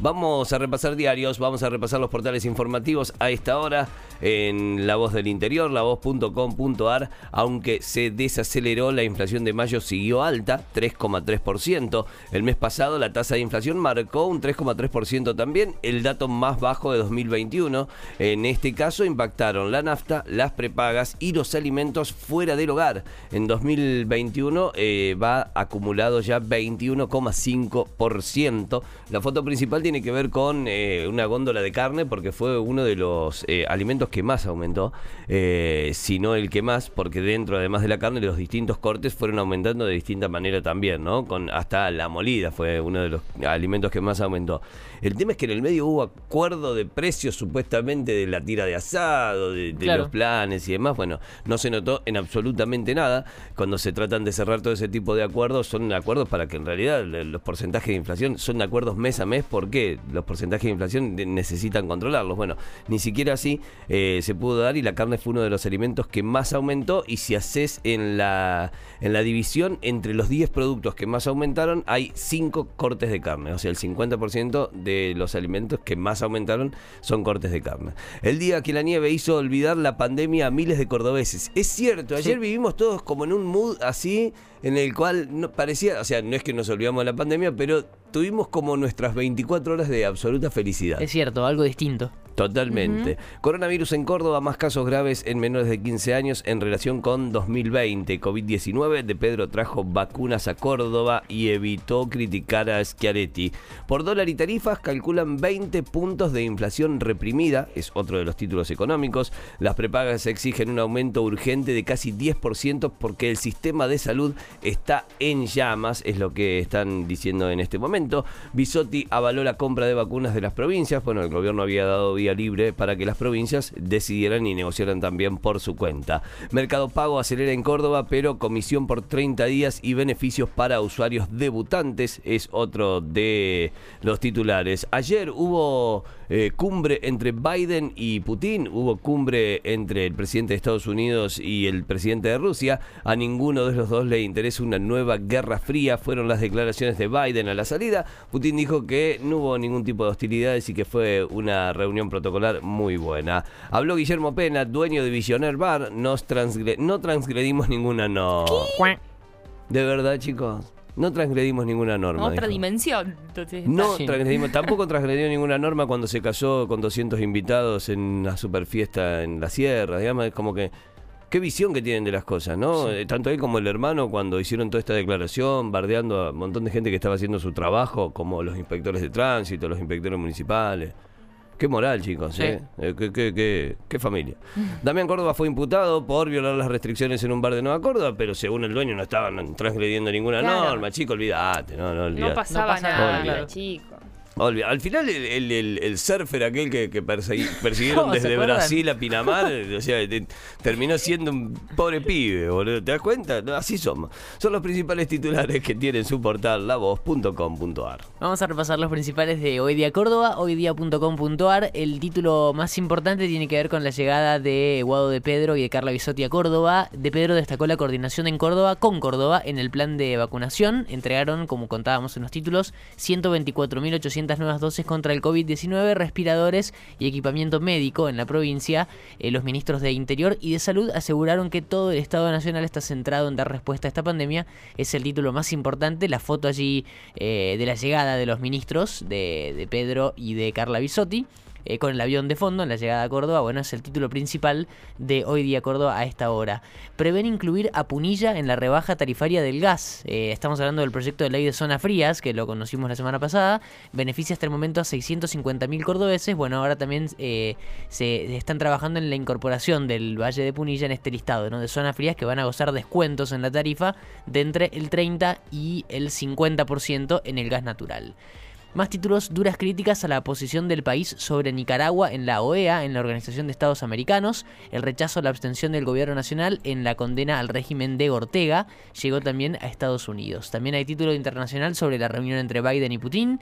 Vamos a repasar diarios, vamos a repasar los portales informativos a esta hora en La Voz del Interior, lavoz.com.ar, aunque se desaceleró, la inflación de mayo siguió alta, 3,3%. El mes pasado la tasa de inflación marcó un 3,3% también, el dato más bajo de 2021. En este caso impactaron la nafta, las prepagas y los alimentos fuera del hogar. En 2021 eh, va acumulado ya 21,5%. La foto principal tiene que ver con eh, una góndola de carne porque fue uno de los eh, alimentos que más aumentó, eh, si no el que más, porque dentro además de la carne los distintos cortes fueron aumentando de distinta manera también, ¿no? Con hasta la molida fue uno de los alimentos que más aumentó. El tema es que en el medio hubo acuerdo de precios supuestamente de la tira de asado, de, los planes y demás. Bueno, no se notó en absolutamente nada. Cuando se tratan de cerrar todo ese tipo de acuerdos, son acuerdos para que en realidad los porcentajes de inflación son acuerdos mes a mes. ¿Por qué? Los porcentajes de inflación necesitan controlarlos. Bueno, ni siquiera así eh, se pudo dar y la carne fue uno de los alimentos que más aumentó. Y si haces en la, en la división entre los 10 productos que más aumentaron, hay 5 cortes de carne. O sea, el 50% de los alimentos que más aumentaron son cortes de carne. El día que la nieve hizo olvidar la pandemia a miles de cordobeses. Es cierto, ayer vivimos todos como en un mood así en el cual no, parecía, o sea, no es que nos olvidamos de la pandemia, pero tuvimos como nuestras 24 horas de absoluta felicidad. Es cierto, algo distinto. Totalmente. Coronavirus en Córdoba, más casos graves en menores de 15 años en relación con 2020. COVID-19 de Pedro trajo vacunas a Córdoba y evitó criticar a Schiaretti. Por dólar y tarifas calculan 20 puntos de inflación reprimida, es otro de los títulos económicos. Las prepagas exigen un aumento urgente de casi 10% porque el sistema de salud está en llamas, es lo que están diciendo en este momento. Bisotti avaló la compra de vacunas de las provincias. Bueno, el gobierno había dado libre para que las provincias decidieran y negociaran también por su cuenta. Mercado Pago acelera en Córdoba, pero comisión por 30 días y beneficios para usuarios debutantes es otro de los titulares. Ayer hubo eh, cumbre entre Biden y Putin, hubo cumbre entre el presidente de Estados Unidos y el presidente de Rusia. A ninguno de los dos le interesa una nueva guerra fría, fueron las declaraciones de Biden a la salida. Putin dijo que no hubo ningún tipo de hostilidades y que fue una reunión protocolar muy buena. Habló Guillermo Pena, dueño de Visioner Bar, Nos no transgredimos ninguna no. De verdad, chicos. No transgredimos ninguna norma. Otra dimensión. No transgredimos, tampoco transgredió ninguna norma cuando se casó con 200 invitados en la super fiesta en la sierra. Digamos, es como que. Qué visión que tienen de las cosas, ¿no? Eh, tanto él como el hermano, cuando hicieron toda esta declaración, bardeando a un montón de gente que estaba haciendo su trabajo, como los inspectores de tránsito, los inspectores municipales. Qué moral, chicos, ¿eh? eh qué, qué, qué, familia. Damián Córdoba fue imputado por violar las restricciones en un bar de Nueva Córdoba, pero según el dueño no estaban transgrediendo ninguna norma. Chico, olvídate, no, no No pasaba nada, chico. Al final el, el, surfer aquel que, que persiguieron desde Brasil a Pinamar, o sea, terminó siendo un pobre pibe, boludo. ¿Te das cuenta? así somos. Son los principales titulares que tienen su portal lavoz.com.ar. Vamos a repasar los principales de Hoy Día Córdoba, hoydía.com.ar. El título más importante tiene que ver con la llegada de Guado de Pedro y de Carla Bisotti a Córdoba. De Pedro destacó la coordinación en Córdoba con Córdoba en el plan de vacunación. Entregaron, como contábamos en los títulos, 124.800 nuevas dosis contra el COVID-19, respiradores y equipamiento médico en la provincia. Eh, los ministros de Interior y de Salud aseguraron que todo el Estado Nacional está centrado en dar respuesta a esta pandemia. Es el título más importante. La foto allí eh, de la llegada de los ministros de, de Pedro y de Carla Bisotti. Eh, con el avión de fondo en la llegada a Córdoba. Bueno, es el título principal de Hoy Día Córdoba a esta hora. Prevén incluir a Punilla en la rebaja tarifaria del gas. Eh, estamos hablando del proyecto de ley de zonas frías, que lo conocimos la semana pasada. Beneficia hasta el momento a 650.000 cordobeses. Bueno, ahora también eh, se están trabajando en la incorporación del Valle de Punilla en este listado ¿no? de zonas frías que van a gozar descuentos en la tarifa de entre el 30 y el 50% en el gas natural. Más títulos, duras críticas a la posición del país sobre Nicaragua en la OEA, en la Organización de Estados Americanos, el rechazo a la abstención del gobierno nacional en la condena al régimen de Ortega, llegó también a Estados Unidos. También hay título internacional sobre la reunión entre Biden y Putin,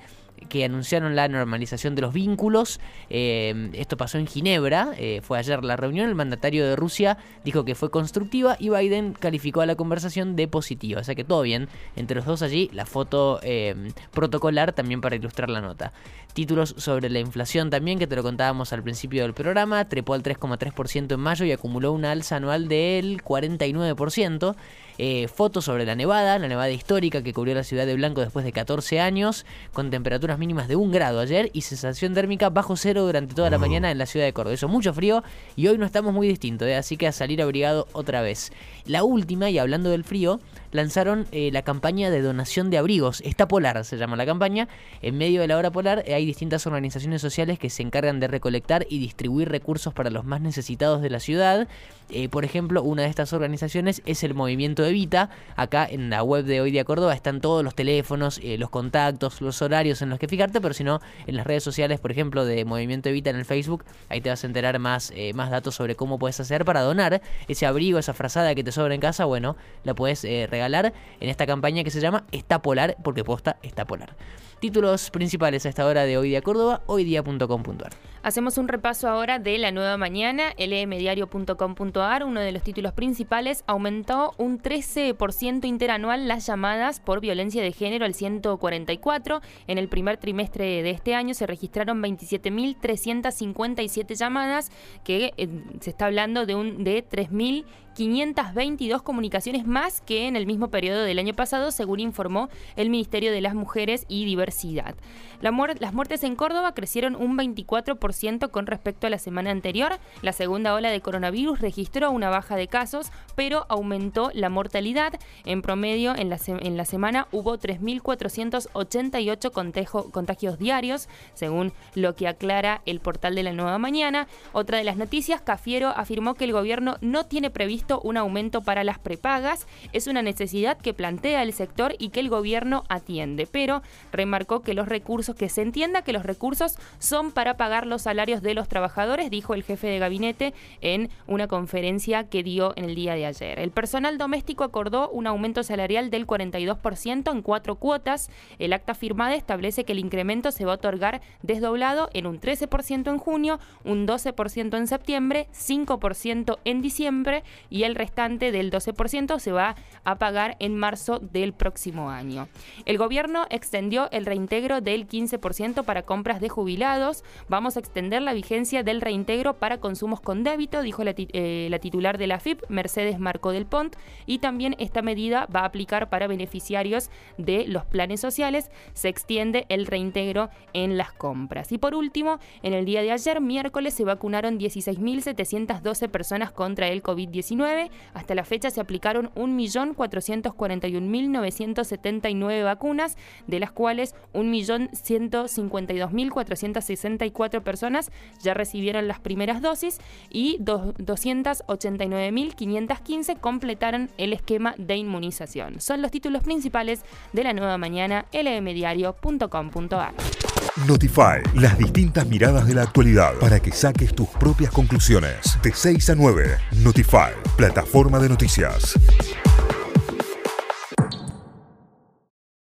que anunciaron la normalización de los vínculos. Eh, esto pasó en Ginebra, eh, fue ayer la reunión. El mandatario de Rusia dijo que fue constructiva y Biden calificó a la conversación de positiva. O sea que todo bien entre los dos allí. La foto eh, protocolar también para ilustrar la nota. Títulos sobre la inflación también, que te lo contábamos al principio del programa. Trepó al 3,3% en mayo y acumuló una alza anual del 49%. Eh, fotos sobre la nevada, la nevada histórica que cubrió la ciudad de Blanco después de 14 años, con temperaturas mínimas de un grado ayer y sensación térmica bajo cero durante toda la mañana en la ciudad de Córdoba. Eso mucho frío y hoy no estamos muy distintos, ¿eh? así que a salir abrigado otra vez. La última, y hablando del frío, lanzaron eh, la campaña de donación de abrigos. Está polar, se llama la campaña. En medio de la hora polar hay distintas organizaciones sociales que se encargan de recolectar y distribuir recursos para los más necesitados de la ciudad. por ejemplo, una de estas organizaciones es el Movimiento Evita. Acá en la web de Hoy Día Córdoba están todos los teléfonos, eh, los contactos, los horarios en los que fijarte, pero si no, en las redes sociales, por ejemplo, de Movimiento Evita en el Facebook, ahí te vas a enterar más, eh, más datos sobre cómo puedes hacer para donar ese abrigo, esa frazada que te sobra en casa. Bueno, la puedes eh, regalar en esta campaña que se llama Está Polar, porque posta está polar. Títulos principales a esta hora de Hoy Día Córdoba, hoydía.com.ar. Hacemos un repaso ahora de la nueva mañana, lmdiario.com.ar. Uno de los títulos principales aumentó un 13% interanual las llamadas por violencia de género al 144. En el primer trimestre de este año se registraron 27.357 llamadas, que eh, se está hablando de un de 3.000 522 comunicaciones más que en el mismo periodo del año pasado, según informó el Ministerio de las Mujeres y Diversidad. Las muertes en Córdoba crecieron un 24% con respecto a la semana anterior. La segunda ola de coronavirus registró una baja de casos, pero aumentó la mortalidad. En promedio, en la, en la semana hubo 3.488 contagios diarios, según lo que aclara el portal de la Nueva Mañana. Otra de las noticias, Cafiero afirmó que el gobierno no tiene previsto un aumento para las prepagas. Es una necesidad que plantea el sector y que el gobierno atiende, pero remarcó que los recursos, que se entienda que los recursos son para pagar los salarios de los trabajadores, dijo el jefe de gabinete en una conferencia que dio en el día de ayer. El personal doméstico acordó un aumento salarial del 42% en cuatro cuotas. El acta firmada establece que el incremento se va a otorgar desdoblado en un 13% en junio, un 12% en septiembre, 5% en diciembre y el restante del 12% se va a pagar en marzo del próximo año. El gobierno extendió el reintegro del 15% para compras de jubilados. Vamos a extender la vigencia del reintegro para consumos con débito, dijo la, eh, la titular de la FIP, Mercedes Marco del Pont, y también esta medida va a aplicar para beneficiarios de los planes sociales. Se extiende el reintegro en las compras. Y por último, en el día de ayer, miércoles, se vacunaron 16.712 personas contra el COVID-19 hasta la fecha se aplicaron 1.441.979 vacunas, de las cuales 1.152.464 personas ya recibieron las primeras dosis y 289.515 completaron el esquema de inmunización. Son los títulos principales de la nueva mañana lmdiario.com.ar. Notify, las distintas miradas de la actualidad para que saques tus propias conclusiones. De 6 a 9, Notify, plataforma de noticias.